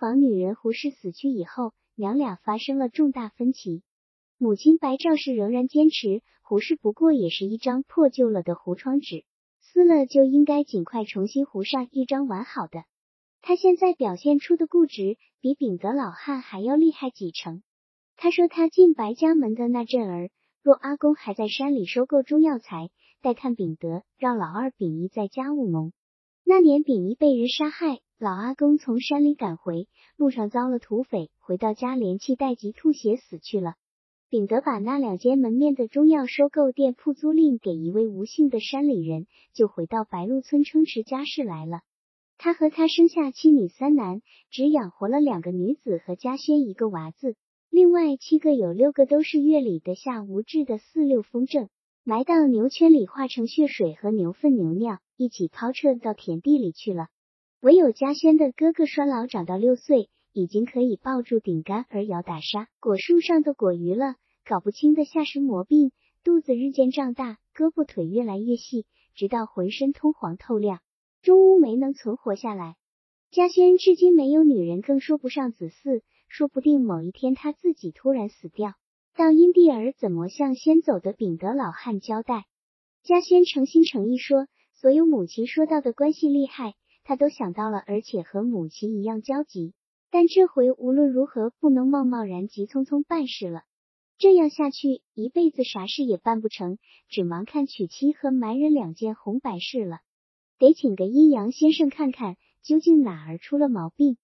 房女人胡氏死去以后，娘俩发生了重大分歧。母亲白赵氏仍然坚持，胡氏不过也是一张破旧了的糊窗纸，撕了就应该尽快重新糊上一张完好的。他现在表现出的固执，比秉德老汉还要厉害几成。他说他进白家门的那阵儿，若阿公还在山里收购中药材，待看秉德让老二秉仪在家务农。那年秉仪被人杀害，老阿公从山里赶回，路上遭了土匪，回到家连气带急吐血死去了。秉德把那两间门面的中药收购店铺租赁给一位吴姓的山里人，就回到白鹿村撑持家事来了。他和他生下七女三男，只养活了两个女子和家轩一个娃子，另外七个有六个都是月里的下无治的四六风症，埋到牛圈里化成血水和牛粪牛尿一起抛撤到田地里去了。唯有家轩的哥哥衰老长到六岁。已经可以抱住顶杆而摇打沙果树上的果鱼了，搞不清的下身魔病，肚子日渐胀大，胳膊腿越来越细，直到浑身通黄透亮，终无没能存活下来。嘉轩至今没有女人，更说不上子嗣，说不定某一天他自己突然死掉，到因地儿怎么向先走的秉德老汉交代？嘉轩诚心诚意说，所有母亲说到的关系厉害，他都想到了，而且和母亲一样焦急。但这回无论如何不能贸贸然急匆匆办事了，这样下去一辈子啥事也办不成，只忙看娶妻和埋人两件红白事了。得请个阴阳先生看看究竟哪儿出了毛病。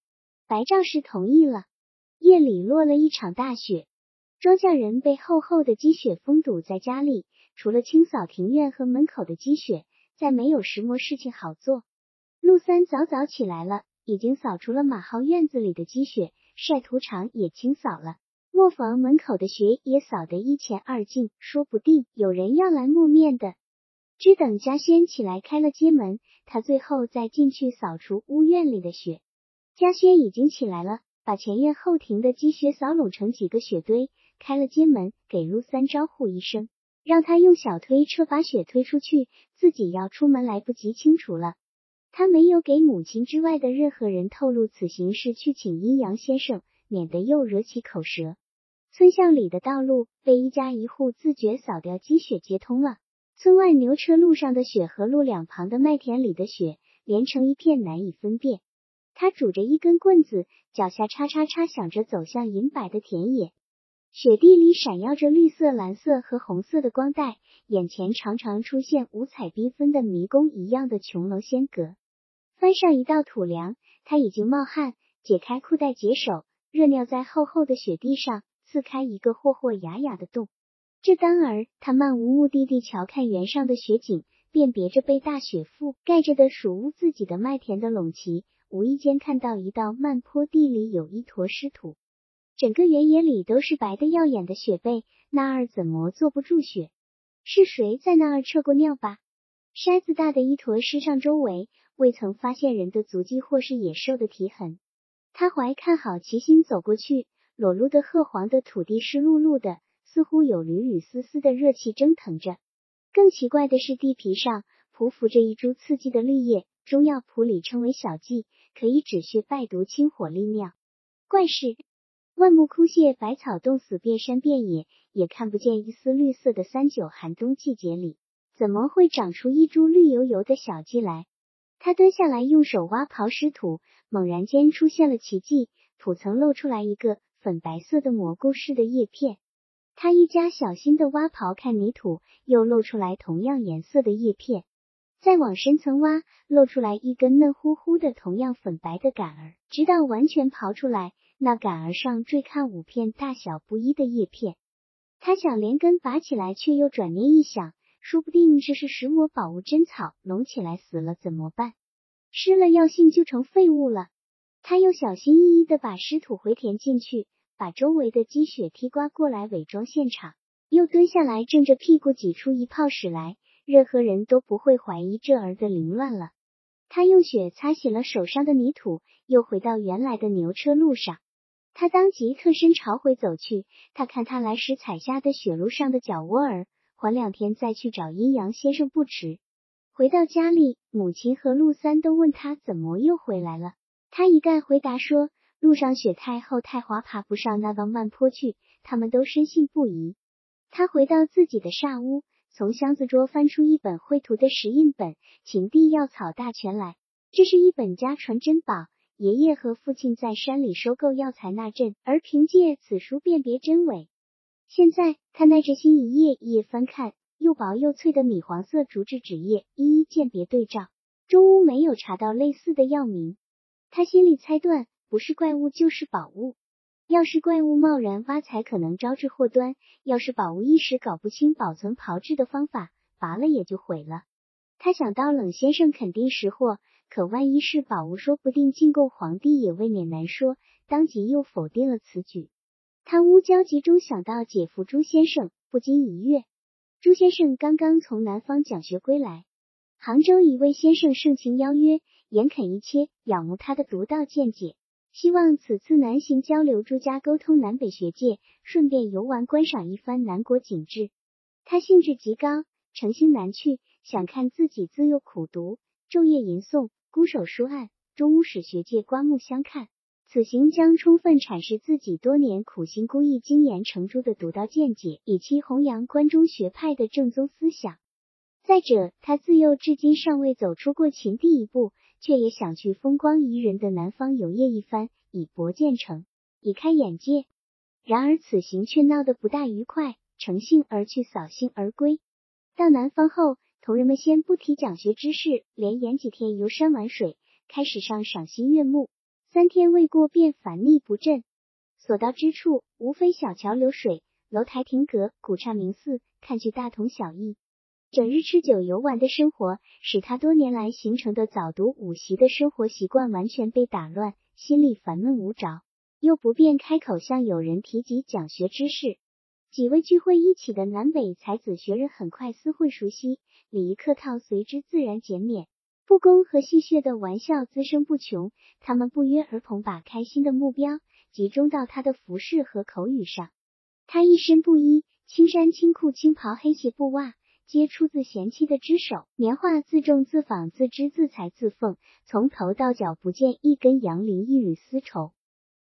白赵氏同意了。夜里落了一场大雪，庄稼人被厚厚的积雪封堵在家里，除了清扫庭院和门口的积雪，再没有什么事情好做。陆三早早起来了。已经扫除了马号院子里的积雪，晒土场也清扫了，磨坊门口的雪也扫得一干二净。说不定有人要来磨面的。只等嘉轩起来开了街门，他最后再进去扫除屋院里的雪。嘉轩已经起来了，把前院后庭的积雪扫拢成几个雪堆，开了街门，给陆三招呼一声，让他用小推车把雪推出去，自己要出门来不及清除了。他没有给母亲之外的任何人透露此行是去请阴阳先生，免得又惹起口舌。村巷里的道路被一家一户自觉扫掉积雪接通了，村外牛车路上的雪和路两旁的麦田里的雪连成一片，难以分辨。他拄着一根棍子，脚下叉叉叉响着，走向银白的田野。雪地里闪耀着绿色、蓝色和红色的光带，眼前常常出现五彩缤纷的迷宫一样的琼楼仙阁。翻上一道土梁，他已经冒汗，解开裤带解手，热尿在厚厚的雪地上刺开一个霍霍雅雅的洞。这当儿，他漫无目的地瞧看原上的雪景，辨别着被大雪覆盖着的属屋自己的麦田的垄旗，无意间看到一道漫坡地里有一坨湿土，整个原野里都是白的耀眼的雪被，那儿怎么坐不住雪？是谁在那儿撤过尿吧？筛子大的一坨湿上周围。未曾发现人的足迹或是野兽的蹄痕，他怀看好奇心走过去，裸露的褐黄的土地湿漉漉的，似乎有缕缕丝丝的热气蒸腾着。更奇怪的是，地皮上匍匐着一株刺激的绿叶，中药谱里称为小蓟，可以止血败毒、清火利尿。怪事，万木枯谢，百草冻死，遍山遍野也看不见一丝绿色的三九寒冬季节里，怎么会长出一株绿油油的小蓟来？他蹲下来，用手挖刨湿土，猛然间出现了奇迹，土层露出来一个粉白色的蘑菇似的叶片。他一加小心的挖刨，看泥土，又露出来同样颜色的叶片。再往深层挖，露出来一根嫩乎乎的、同样粉白的杆儿，直到完全刨出来，那杆儿上缀看五片大小不一的叶片。他想连根拔起来，却又转念一想。说不定这是石魔宝物珍草，隆起来死了怎么办？失了药性就成废物了。他又小心翼翼的把湿土回填进去，把周围的积雪踢刮过来伪装现场，又蹲下来正着屁股挤出一泡屎来，任何人都不会怀疑这儿的凌乱了。他用雪擦洗了手上的泥土，又回到原来的牛车路上。他当即侧身朝回走去，他看他来时踩下的雪路上的脚窝儿。缓两天再去找阴阳先生不迟。回到家里，母亲和陆三都问他怎么又回来了。他一概回答说：“路上雪太厚太滑，爬不上那道慢坡去，他们都深信不疑。他回到自己的煞屋，从箱子桌翻出一本绘图的石印本《秦地药草大全》来，这是一本家传珍宝。爷爷和父亲在山里收购药材那阵，而凭借此书辨别真伪。现在他耐着心一页一页翻看，又薄又脆的米黄色竹质纸页，一一鉴别对照，中屋没有查到类似的药名。他心里猜断，不是怪物就是宝物。要是怪物贸然挖财，可能招致祸端；要是宝物一时搞不清保存炮制的方法，拔了也就毁了。他想到冷先生肯定识货。可万一是宝物，说不定进贡皇帝也未免难说。当即又否定了此举。贪污焦急中想到姐夫朱先生，不禁一跃。朱先生刚刚从南方讲学归来，杭州一位先生盛情邀约，严恳一切，仰慕他的独到见解，希望此次南行交流，朱家沟通南北学界，顺便游玩观赏一番南国景致。他兴致极高，诚心难去，想看自己自幼苦读，昼夜吟诵。孤守书案，中巫使学界刮目相看。此行将充分阐释自己多年苦心孤诣、精研成珠的独到见解，以期弘扬关中学派的正宗思想。再者，他自幼至今尚未走出过秦地一步，却也想去风光宜人的南方游业一番，以博见成，以开眼界。然而此行却闹得不大愉快，乘兴而去，扫兴而归。到南方后。同人们先不提讲学之事，连演几天游山玩水，开始上赏心悦目。三天未过，便烦腻不振。所到之处，无非小桥流水、楼台亭阁、古刹名寺，看去大同小异。整日吃酒游玩的生活，使他多年来形成的早读午习的生活习惯完全被打乱，心里烦闷无着，又不便开口向友人提及讲学之事。几位聚会一起的南北才子学人很快厮混熟悉。礼仪客套随之自然减免，不公和戏谑的玩笑滋生不穷。他们不约而同把开心的目标集中到他的服饰和口语上。他一身布衣，青衫青裤青袍黑鞋布袜，皆出自贤妻的之手。棉花自种自纺自织自裁自缝，从头到脚不见一根羊鳞一缕丝绸。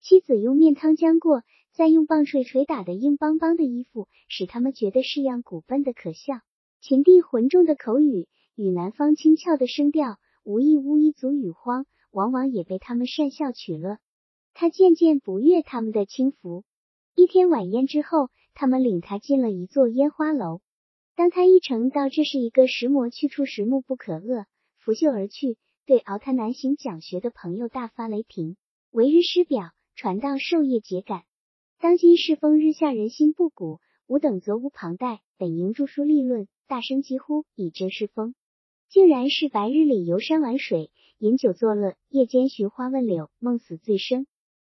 妻子用面汤浆过，再用棒槌捶打的硬邦邦的衣服，使他们觉得是样古笨的可笑。秦帝浑重的口语与南方轻俏的声调，无一乌一族语荒，往往也被他们讪笑取乐。他渐渐不悦他们的轻浮。一天晚宴之后，他们领他进了一座烟花楼。当他一承到这是一个石磨去处时，目不可遏，拂袖而去，对熬他南行讲学的朋友大发雷霆：为日师表，传道授业解感。当今世风日下，人心不古，吾等责无旁贷，本应著书立论。大声疾呼，以正世风，竟然是白日里游山玩水、饮酒作乐，夜间寻花问柳，梦死醉生。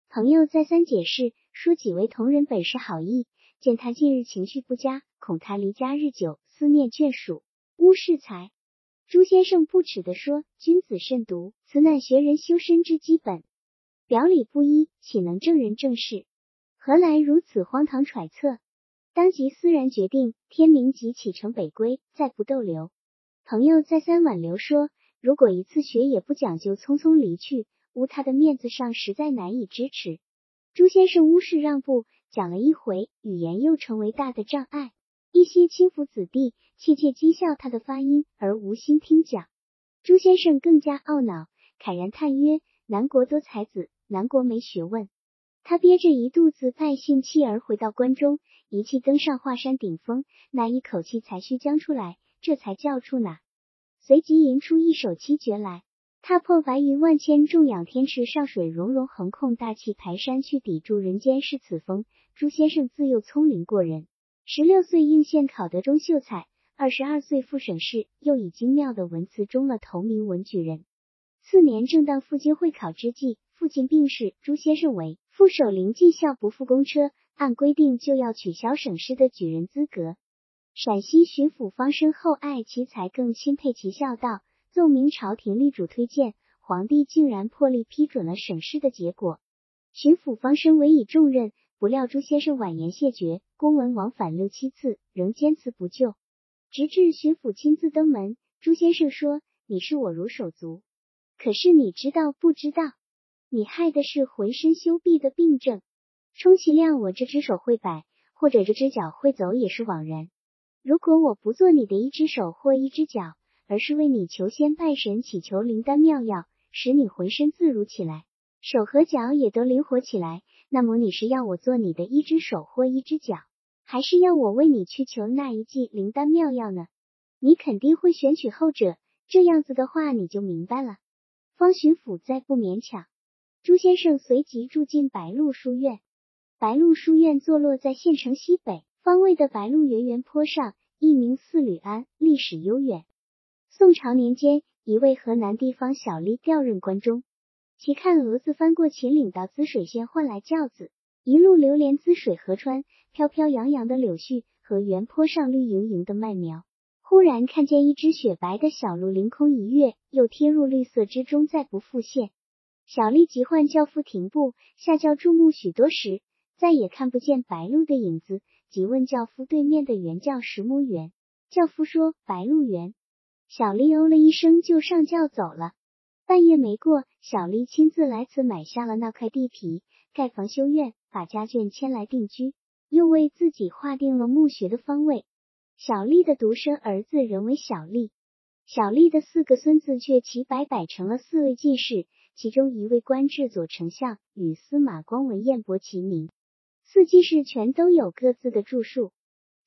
朋友再三解释，说几位同仁本是好意，见他近日情绪不佳，恐他离家日久，思念眷属，误事才。朱先生不耻地说：“君子慎独，此乃学人修身之基本。表里不一，岂能正人正事？何来如此荒唐揣测？”当即思然决定，天明即启程北归，再不逗留。朋友再三挽留说，如果一次学也不讲究，匆匆离去，乌他的面子上实在难以支持。朱先生无事让步，讲了一回，语言又成为大的障碍。一些轻浮子弟窃窃讥笑他的发音，而无心听讲。朱先生更加懊恼，慨然叹曰：“南国多才子，南国没学问。”他憋着一肚子败兴气儿回到关中。一气登上华山顶峰，那一口气才须将出来，这才叫出哪？随即吟出一首七绝来：踏破白云万千，重仰天池上水融融，横空大气排山去抵住人间是此风。朱先生自幼聪灵过人，十六岁应县考得中秀才，二十二岁赴省试，又以精妙的文辞中了头名文举人。次年正当赴京会考之际，父亲病逝，朱先生为副手临技校不赴公车。按规定就要取消省试的举人资格。陕西巡抚方生厚爱其才，更钦佩其孝道，奏明朝廷力主推荐，皇帝竟然破例批准了省试的结果。巡抚方生委以重任，不料朱先生婉言谢绝，公文往返六七次，仍坚持不就。直至巡抚亲自登门，朱先生说：“你视我如手足，可是你知道不知道？你害的是浑身羞痹的病症，充其量我这只手会摆，或者这只脚会走也是枉然。如果我不做你的一只手或一只脚，而是为你求仙拜神，祈求灵丹妙药，使你浑身自如起来，手和脚也都灵活起来，那么你是要我做你的一只手或一只脚，还是要我为你去求那一剂灵丹妙药呢？你肯定会选取后者。这样子的话，你就明白了。方巡抚再不勉强，朱先生随即住进白鹿书院。白鹿书院坐落在县城西北。方位的白鹿原原坡上，一名四吕庵，历史悠远。宋朝年间，一位河南地方小吏调任关中，其看骡子翻过秦岭到滋水县换来轿子，一路流连滋水河川，飘飘扬扬的柳絮和原坡上绿莹莹的麦苗。忽然看见一只雪白的小鹿凌空一跃，又贴入绿色之中，再不复现。小吏急唤轿夫停步，下轿注目许多时，再也看不见白鹿的影子。即问轿夫对面的原叫石磨园，轿夫说白鹿园。小丽哦了一声就上轿走了。半夜没过，小丽亲自来此买下了那块地皮，盖房修院，把家眷迁来定居，又为自己划定了墓穴的方位。小丽的独生儿子仍为小丽，小丽的四个孙子却齐摆摆成了四位进士，其中一位官至左丞相，与司马光、文彦博齐名。四季氏全都有各自的著述。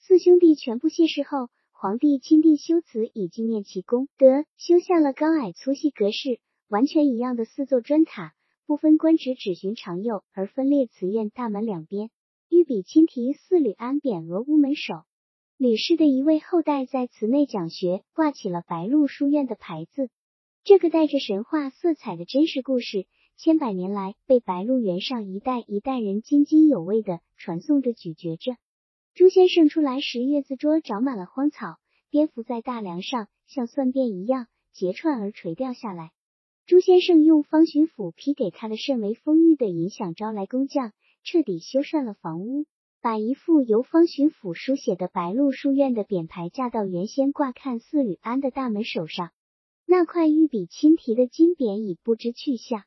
四兄弟全部谢世后，皇帝钦定修辞以纪念其功德，修下了高矮粗细格式完全一样的四座砖塔，不分官职，只循长幼而分列祠院大门两边，御笔亲题“四吕安”匾额屋门首。吕氏的一位后代在祠内讲学，挂起了白鹿书院的牌子。这个带着神话色彩的真实故事。千百年来，被白鹿原上一代一代人津津有味的传颂着、咀嚼着。朱先生出来时，月字桌长满了荒草，蝙蝠在大梁上像蒜便一样结串而垂掉下来。朱先生用方巡抚批给他的甚为丰裕的银饷招来工匠，彻底修缮了房屋，把一副由方巡抚书写的白鹿书院的匾牌架到原先挂看四吕庵的大门首上。那块御笔亲题的金匾已不知去向。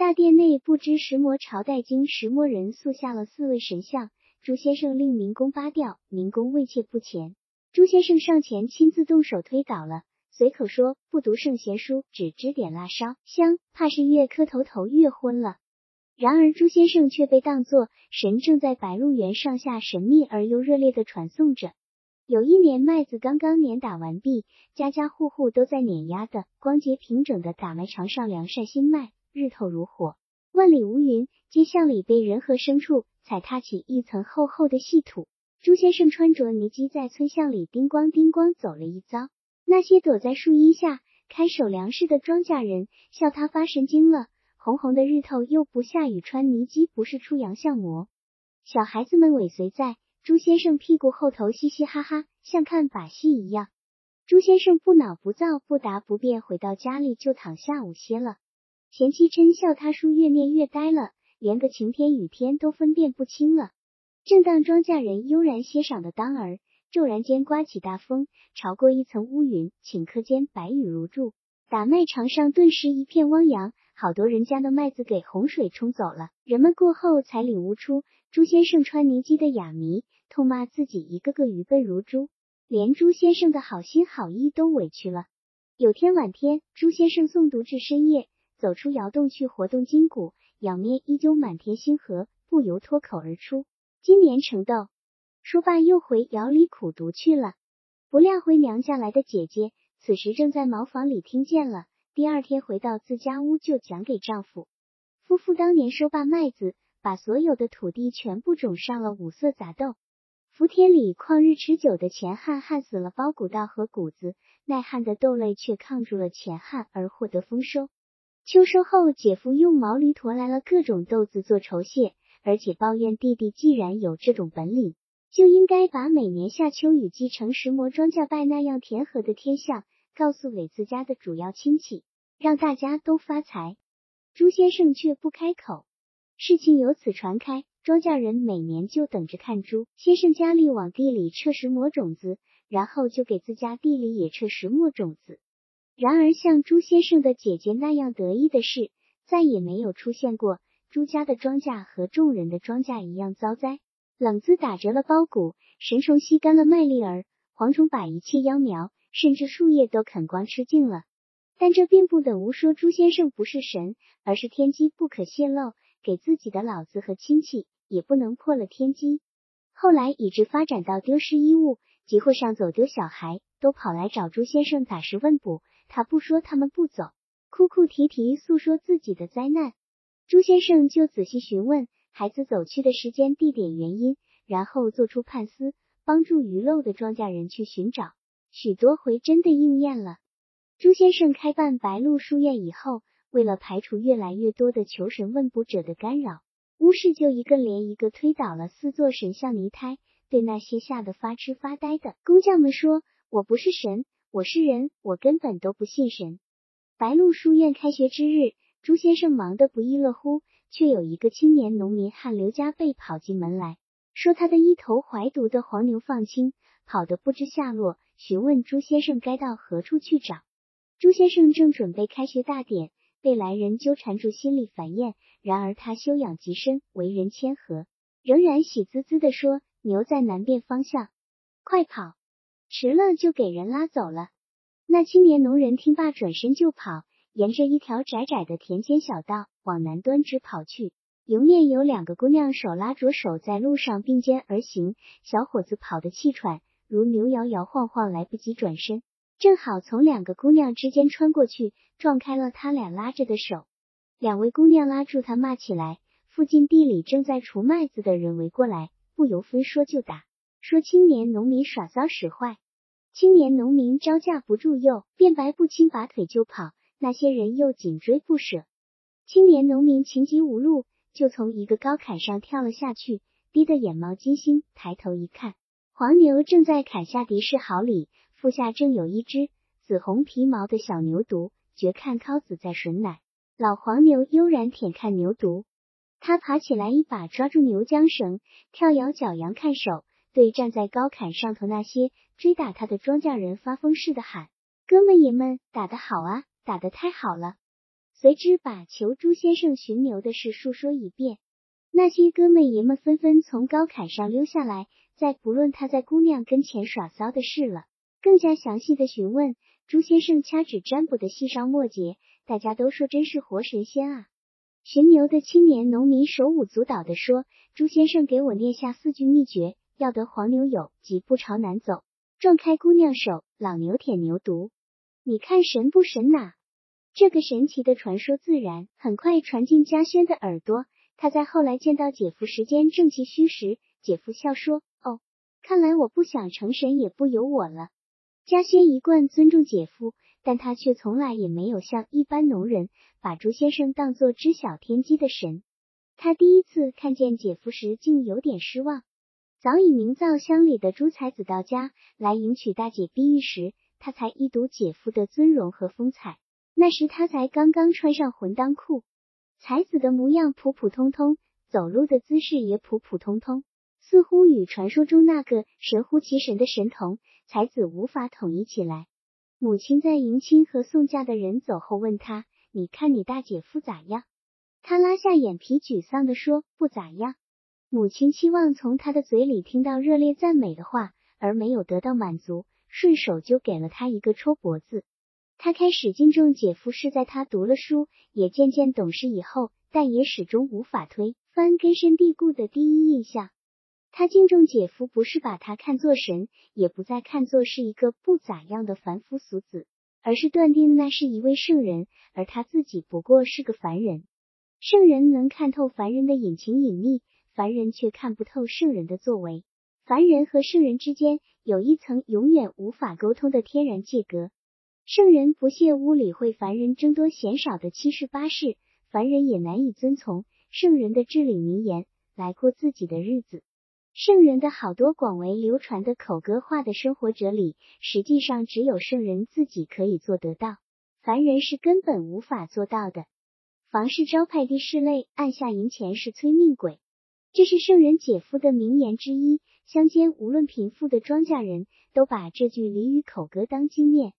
大殿内不知石磨朝代经石磨人塑下了四位神像。朱先生令民工扒掉，民工畏怯不前。朱先生上前亲自动手推倒了，随口说不读圣贤书，只知点蜡烧香，怕是越磕头头越昏了。然而朱先生却被当作神，正在白鹿原上下神秘而又热烈的传颂着。有一年麦子刚刚碾打完毕，家家户户都在碾压的光洁平整的打麦场上凉晒新麦。日透如火，万里无云，街巷里被人和牲畜踩踏起一层厚厚的细土。朱先生穿着泥屐在村巷里叮咣叮咣走了一遭，那些躲在树荫下看守粮食的庄稼人笑他发神经了。红红的日头又不下雨，穿泥屐不是出洋相魔。小孩子们尾随在朱先生屁股后头嘻嘻哈哈，像看把戏一样。朱先生不恼不躁，不答不辩，回到家里就躺下午歇了。前妻嗔笑他书越念越呆了，连个晴天雨天都分辨不清了。正当庄稼人悠然歇晌的当儿，骤然间刮起大风，朝过一层乌云，顷刻间白雨如注，打麦场上顿时一片汪洋，好多人家的麦子给洪水冲走了。人们过后才领悟出朱先生穿泥屐的哑谜，痛骂自己一个个愚笨如猪，连朱先生的好心好意都委屈了。有天晚天，朱先生诵读至深夜。走出窑洞去活动筋骨，仰面依旧满天星河，不由脱口而出：“今年成豆。”说罢又回窑里苦读去了。不料回娘家来的姐姐此时正在茅房里听见了，第二天回到自家屋就讲给丈夫。夫妇当年收罢麦子，把所有的土地全部种上了五色杂豆。福田里旷日持久的前旱旱死了包谷稻和谷子，耐旱的豆类却抗住了前旱而获得丰收。秋收后，姐夫用毛驴驮来了各种豆子做酬谢，而且抱怨弟弟既然有这种本领，就应该把每年夏秋雨季成石磨庄稼败那样田禾的天象告诉给自家的主要亲戚，让大家都发财。朱先生却不开口，事情由此传开，庄稼人每年就等着看朱先生家里往地里撤石磨种子，然后就给自家地里也撤石磨种子。然而，像朱先生的姐姐那样得意的事，再也没有出现过朱家的庄稼和众人的庄稼一样遭灾。冷子打折了苞谷，神虫吸干了麦粒儿，蝗虫把一切秧苗甚至树叶都啃光吃尽了。但这并不等于说朱先生不是神，而是天机不可泄露，给自己的老子和亲戚也不能破了天机。后来以致发展到丢失衣物、集会上走丢小孩，都跑来找朱先生打拾问卜，他不说他们不走，哭哭啼啼诉说自己的灾难。朱先生就仔细询问。孩子走去的时间、地点、原因，然后做出判司，帮助遗漏的庄稼人去寻找。许多回真的应验了。朱先生开办白鹿书院以后，为了排除越来越多的求神问卜者的干扰，巫师就一个连一个推倒了四座神像泥胎，对那些吓得发痴发呆的工匠们说：“我不是神，我是人，我根本都不信神。”白鹿书院开学之日，朱先生忙得不亦乐乎。却有一个青年农民汉刘家贝跑进门来说，他的一头怀毒的黄牛放青，跑得不知下落，询问朱先生该到何处去找。朱先生正准备开学大典，被来人纠缠住，心里烦厌。然而他修养极深，为人谦和，仍然喜滋滋地说：“牛在南边方向，快跑，迟了就给人拉走了。”那青年农人听罢，转身就跑。沿着一条窄窄的田间小道往南端直跑去，迎面有两个姑娘手拉着手在路上并肩而行。小伙子跑得气喘，如牛摇摇晃晃，来不及转身，正好从两个姑娘之间穿过去，撞开了他俩拉着的手。两位姑娘拉住他，骂起来。附近地里正在除麦子的人围过来，不由分说就打，说青年农民耍骚使坏。青年农民招架不住，又变白不清，拔腿就跑。那些人又紧追不舍，青年农民情急无路，就从一个高坎上跳了下去，低得眼冒金星。抬头一看，黄牛正在砍下敌士毫里，腹下正有一只紫红皮毛的小牛犊，绝看尻子在吮奶。老黄牛悠然舔看牛犊，他爬起来一把抓住牛缰绳，跳摇脚扬看手，对站在高坎上头那些追打他的庄稼人发疯似的喊：“哥们爷们，打得好啊！”打得太好了！随之把求朱先生寻牛的事述说一遍。那些哥们爷们纷纷从高坎上溜下来，再不论他在姑娘跟前耍骚的事了，更加详细的询问朱先生掐指占卜的细梢末节。大家都说真是活神仙啊！寻牛的青年农民手舞足蹈的说：“朱先生给我念下四句秘诀，要得黄牛有，即不朝南走，撞开姑娘手，老牛舔牛犊。”你看神不神呐？这个神奇的传说自然很快传进嘉轩的耳朵。他在后来见到姐夫时间正其虚时，姐夫笑说：“哦，看来我不想成神也不由我了。”嘉轩一贯尊重姐夫，但他却从来也没有像一般农人把朱先生当作知晓天机的神。他第一次看见姐夫时，竟有点失望。早已名噪乡里的朱才子到家来迎娶大姐碧玉时。他才一睹姐夫的尊容和风采，那时他才刚刚穿上混裆裤，才子的模样普普通通，走路的姿势也普普通通，似乎与传说中那个神乎其神的神童才子无法统一起来。母亲在迎亲和送嫁的人走后问他：“你看你大姐夫咋样？”他拉下眼皮，沮丧地说：“不咋样。”母亲期望从他的嘴里听到热烈赞美的话，而没有得到满足。顺手就给了他一个戳脖子。他开始敬重姐夫是在他读了书，也渐渐懂事以后，但也始终无法推翻根深蒂固的第一印象。他敬重姐夫，不是把他看作神，也不再看作是一个不咋样的凡夫俗子，而是断定那是一位圣人，而他自己不过是个凡人。圣人能看透凡人的隐情隐秘，凡人却看不透圣人的作为。凡人和圣人之间有一层永远无法沟通的天然界隔。圣人不屑屋理会凡人争多嫌少的七事八事，凡人也难以遵从圣人的至理名言来过自己的日子。圣人的好多广为流传的口歌化的生活哲理，实际上只有圣人自己可以做得到，凡人是根本无法做到的。房事招牌地室内，按下银钱是催命鬼，这是圣人姐夫的名言之一。乡间无论贫富的庄稼人都把这句俚语口歌当经验。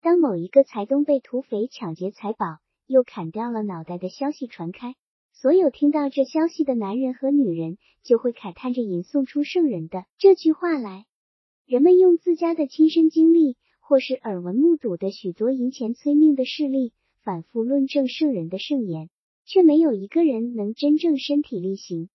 当某一个财东被土匪抢劫财宝，又砍掉了脑袋的消息传开，所有听到这消息的男人和女人就会慨叹着吟诵出圣人的这句话来。人们用自家的亲身经历，或是耳闻目睹的许多银钱催命的事例，反复论证圣人的圣言，却没有一个人能真正身体力行。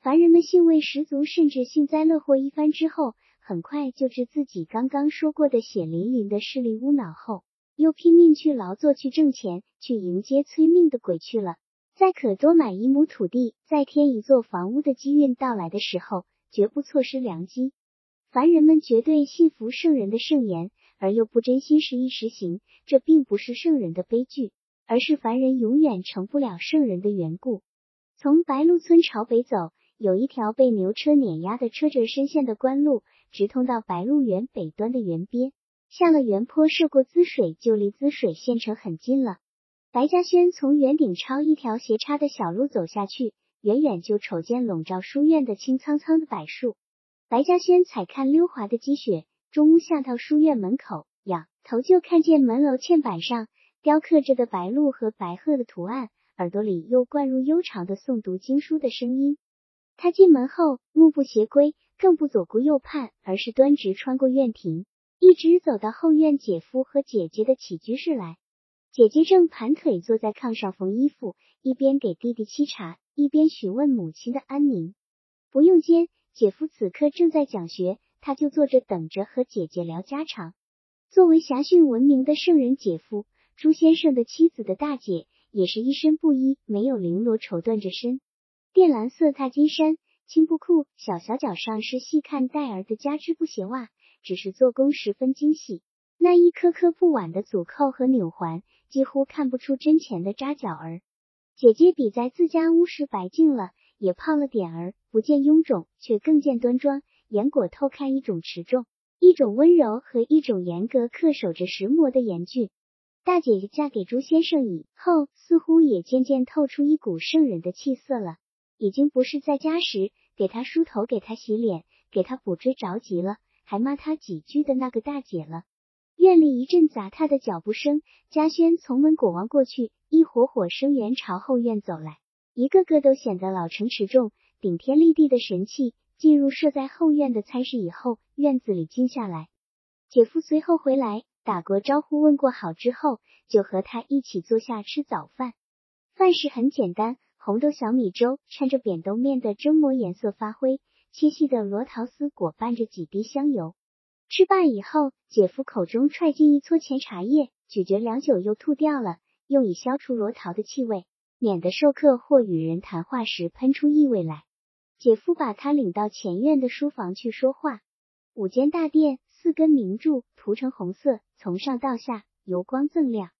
凡人们兴味十足，甚至幸灾乐祸一番之后，很快就置自己刚刚说过的血淋淋的势力污脑后，又拼命去劳作、去挣钱、去迎接催命的鬼去了。在可多买一亩土地、再添一座房屋的机运到来的时候，绝不错失良机。凡人们绝对信服圣人的圣言，而又不真心实意实行，这并不是圣人的悲剧，而是凡人永远成不了圣人的缘故。从白鹿村朝北走，有一条被牛车碾压的车辙深陷的官路，直通到白鹿原北端的原边。下了原坡，涉过滋水，就离滋水县城很近了。白嘉轩从原顶抄一条斜插的小路走下去，远远就瞅见笼罩书院的青苍苍的柏树。白嘉轩踩看溜滑的积雪，中屋下到书院门口，仰头就看见门楼嵌板上雕刻着的白鹿和白鹤的图案，耳朵里又灌入悠长的诵读经书的声音。他进门后，目不斜归，更不左顾右盼，而是端直穿过院庭，一直走到后院姐夫和姐姐的起居室来。姐姐正盘腿坐在炕上缝衣服，一边给弟弟沏茶，一边询问母亲的安宁。不用间。姐夫此刻正在讲学，他就坐着等着和姐姐聊家常。作为侠训闻名的圣人，姐夫朱先生的妻子的大姐也是一身布衣，没有绫罗绸缎着身，靛蓝色踏金衫、青布裤，小小脚上是细看带儿的加织布鞋袜，只是做工十分精细。那一颗颗不挽的阻扣和纽环，几乎看不出真钱的扎脚儿。姐姐比在自家屋时白净了。也胖了点儿，不见臃肿，却更见端庄。眼果透看一种持重，一种温柔和一种严格恪守着石磨的严峻。大姐姐嫁给朱先生以后，似乎也渐渐透出一股圣人的气色了。已经不是在家时给他梳头、给他洗脸、给他补追着急了，还骂他几句的那个大姐了。院里一阵杂踏的脚步声，嘉轩从门果望过去，一伙伙生员朝后院走来。一个个都显得老成持重、顶天立地的神气。进入设在后院的餐室以后，院子里静下来。姐夫随后回来，打过招呼、问过好之后，就和他一起坐下吃早饭。饭食很简单，红豆小米粥掺着扁豆面的蒸馍，颜色发灰，切细的罗桃丝裹拌着几滴香油。吃罢以后，姐夫口中揣进一撮前茶叶，咀嚼良久，又吐掉了，用以消除罗桃的气味。免得授课或与人谈话时喷出异味来。姐夫把他领到前院的书房去说话。五间大殿，四根明柱涂成红色，从上到下油光锃亮。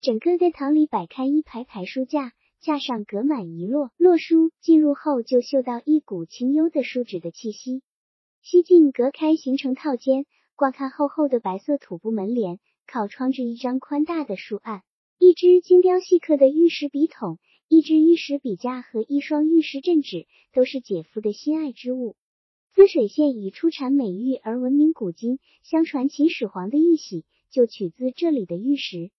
整个殿堂里摆开一排排书架，架上隔满一摞摞书。进入后就嗅到一股清幽的书纸的气息。西进隔开形成套间，挂看厚厚的白色土布门帘，靠窗着一张宽大的书案。一支精雕细刻的玉石笔筒，一支玉石笔架和一双玉石镇纸，都是姐夫的心爱之物。滋水县以出产美玉而闻名古今，相传秦始皇的玉玺就取自这里的玉石。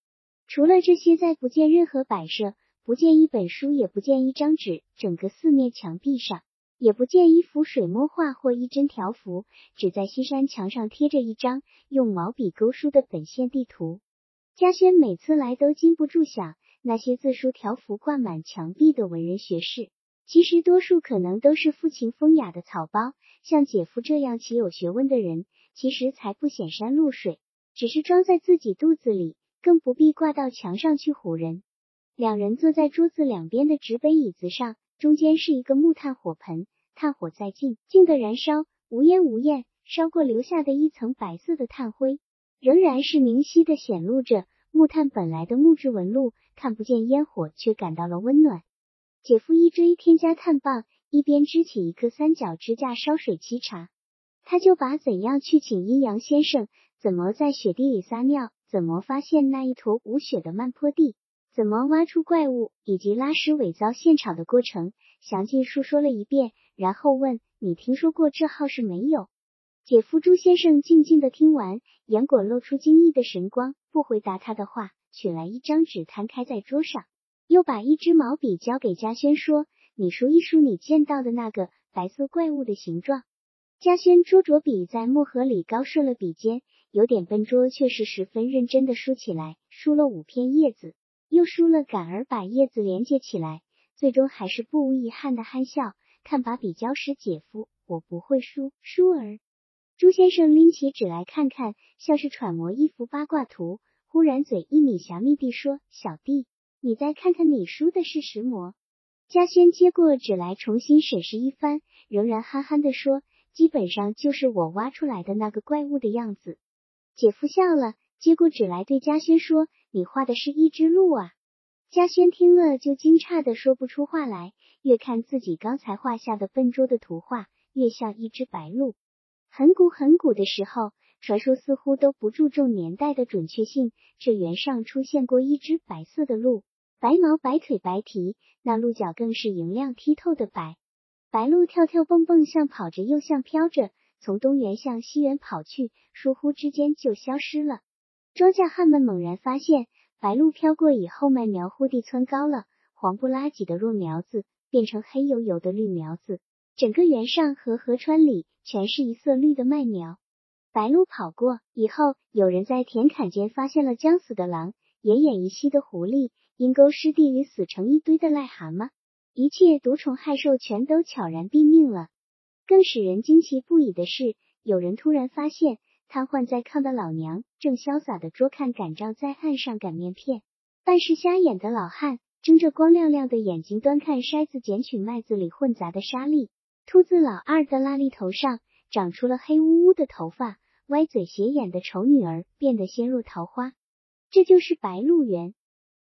除了这些，再不见任何摆设，不见一本书，也不见一张纸，整个四面墙壁上也不见一幅水墨画或一帧条幅，只在西山墙上贴着一张用毛笔勾书的本县地图。嘉轩每次来都禁不住想，那些字书条幅挂满墙壁的文人学士，其实多数可能都是富情风雅的草包。像姐夫这样其有学问的人，其实才不显山露水，只是装在自己肚子里，更不必挂到墙上去唬人。两人坐在桌子两边的纸杯椅子上，中间是一个木炭火盆，炭火在静静的燃烧，无烟无焰，烧过留下的一层白色的炭灰。仍然是明晰的显露着木炭本来的木质纹路，看不见烟火，却感到了温暖。姐夫一追添加炭棒，一边支起一个三角支架烧水沏茶。他就把怎样去请阴阳先生，怎么在雪地里撒尿，怎么发现那一坨无雪的慢坡地，怎么挖出怪物，以及拉屎伪造现场的过程，详细述说了一遍，然后问：“你听说过这号是没有？”姐夫朱先生静静的听完，眼果露出惊异的神光，不回答他的话，取来一张纸摊开在桌上，又把一支毛笔交给嘉轩，说：“你数一数你见到的那个白色怪物的形状。”嘉轩捉着笔在墨盒里高顺了笔尖，有点笨拙，却是十分认真的梳起来，梳了五片叶子，又输了杆儿，把叶子连接起来，最终还是不无遗憾的憨笑，看把笔交时姐夫，我不会输。输儿。朱先生拎起纸来看看，像是揣摩一幅八卦图。忽然嘴一抿，侠密地说：“小弟，你再看看你输的是石磨。”嘉轩接过纸来，重新审视一番，仍然憨憨地说：“基本上就是我挖出来的那个怪物的样子。”姐夫笑了，接过纸来对嘉轩说：“你画的是一只鹿啊？”嘉轩听了就惊诧的说不出话来，越看自己刚才画下的笨拙的图画，越像一只白鹿。很古很古的时候，传说似乎都不注重年代的准确性。这原上出现过一只白色的鹿，白毛白腿白蹄，那鹿角更是莹亮剔透的白。白鹿跳跳蹦蹦，像跑着又像飘着，从东园向西园跑去，疏忽之间就消失了。庄稼汉们猛然发现，白鹭飘过以后，麦苗忽地蹿高了，黄不拉几的弱苗子变成黑油油的绿苗子。整个原上和河川里全是一色绿的麦苗。白鹭跑过以后，有人在田坎间发现了将死的狼、奄奄一息的狐狸、阴沟湿地里死成一堆的癞蛤蟆，一切毒虫害兽全都悄然毙命了。更使人惊奇不已的是，有人突然发现，瘫痪在炕的老娘正潇洒的捉看赶账在岸上擀面片；半是瞎眼的老汉睁着光亮亮的眼睛端看筛子捡取麦子里混杂的沙粒。秃子老二的拉力头上长出了黑乌乌的头发，歪嘴斜眼的丑女儿变得鲜若桃花。这就是白鹿原。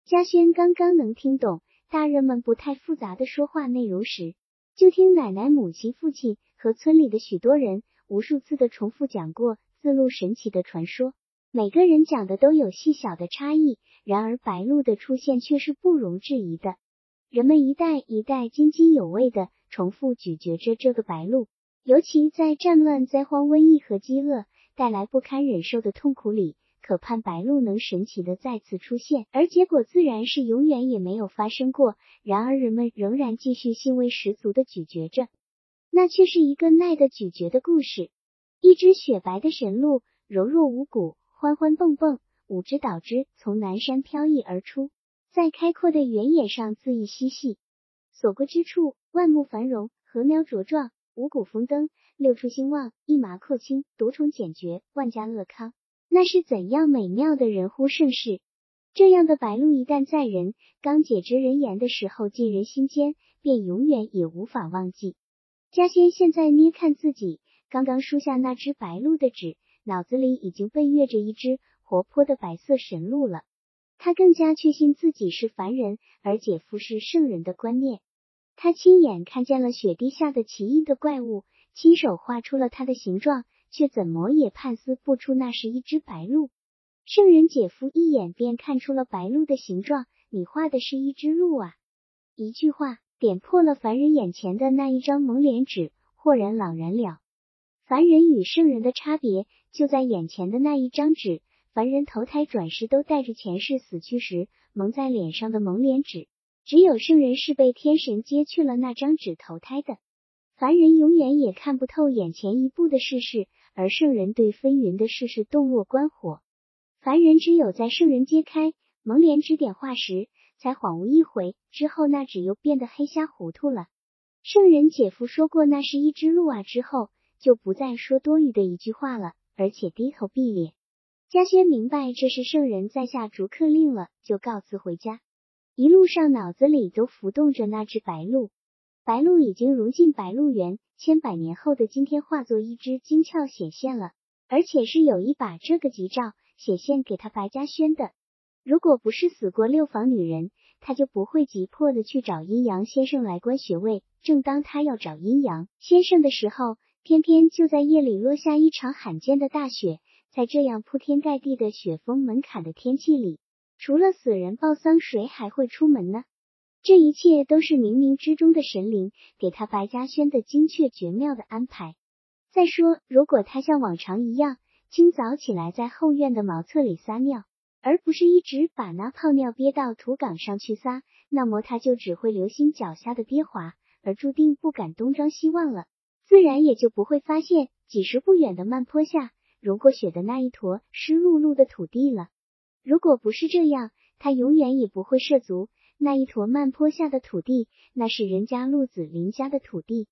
嘉轩刚刚能听懂大人们不太复杂的说话内容时，就听奶奶、母亲、父亲和村里的许多人无数次的重复讲过自鹿神奇的传说。每个人讲的都有细小的差异，然而白鹿的出现却是不容置疑的。人们一代一代津津有味的。重复咀嚼着这个白鹿，尤其在战乱、灾荒、瘟疫和饥饿带来不堪忍受的痛苦里，可盼白鹿能神奇的再次出现，而结果自然是永远也没有发生过。然而人们仍然继续兴味十足的咀嚼着，那却是一个耐得咀嚼的故事。一只雪白的神鹿，柔弱无骨，欢欢蹦蹦，五只倒枝从南山飘逸而出，在开阔的原野上恣意嬉戏。所过之处，万木繁荣，禾苗茁壮，五谷丰登，六畜兴旺，一马阔清，毒虫减绝，万家乐康。那是怎样美妙的人乎盛世！这样的白鹿一旦在人刚解之人言的时候进人心间，便永远也无法忘记。嘉轩现在捏看自己刚刚书下那只白鹿的纸，脑子里已经奔跃着一只活泼的白色神鹿了。他更加确信自己是凡人，而姐夫是圣人的观念。他亲眼看见了雪地下的奇异的怪物，亲手画出了它的形状，却怎么也判丝不出那是一只白鹿。圣人姐夫一眼便看出了白鹿的形状，你画的是一只鹿啊！一句话点破了凡人眼前的那一张蒙脸纸，豁然朗然了。凡人与圣人的差别就在眼前的那一张纸，凡人投胎转世都带着前世死去时蒙在脸上的蒙脸纸。只有圣人是被天神揭去了那张纸投胎的，凡人永远也看不透眼前一步的世事，而圣人对纷纭的世事洞若观火。凡人只有在圣人揭开蒙脸纸点画时，才恍悟一回，之后那纸又变得黑瞎糊涂了。圣人姐夫说过那是一只鹿啊之后，就不再说多余的一句话了，而且低头闭脸。嘉轩明白这是圣人在下逐客令了，就告辞回家。一路上脑子里都浮动着那只白鹿，白鹿已经融进白鹿原，千百年后的今天化作一只金鞘显现了，而且是有意把这个吉兆显现给他白嘉轩的。如果不是死过六房女人，他就不会急迫的去找阴阳先生来关穴位。正当他要找阴阳先生的时候，偏偏就在夜里落下一场罕见的大雪，在这样铺天盖地的雪封门槛的天气里。除了死人报丧，谁还会出门呢？这一切都是冥冥之中的神灵给他白嘉轩的精确绝妙的安排。再说，如果他像往常一样清早起来在后院的茅厕里撒尿，而不是一直把那泡尿憋到土岗上去撒，那么他就只会留心脚下的跌滑，而注定不敢东张西望了，自然也就不会发现几十步远的慢坡下融过雪的那一坨湿漉漉的土地了。如果不是这样，他永远也不会涉足那一坨慢坡下的土地，那是人家陆子霖家的土地。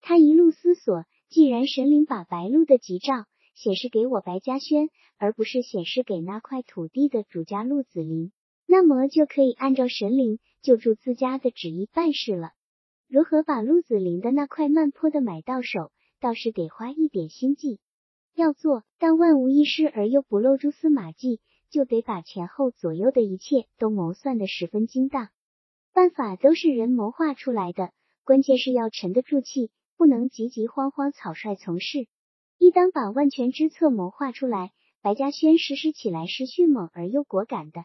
他一路思索，既然神灵把白鹿的吉兆显示给我白嘉轩，而不是显示给那块土地的主家陆子霖，那么就可以按照神灵救助自家的旨意办事了。如何把陆子霖的那块慢坡的买到手，倒是得花一点心计。要做，但万无一失而又不露蛛丝马迹。就得把前后左右的一切都谋算得十分精当，办法都是人谋划出来的，关键是要沉得住气，不能急急慌慌草率从事。一当把万全之策谋划出来，白嘉轩实施起来是迅猛而又果敢的。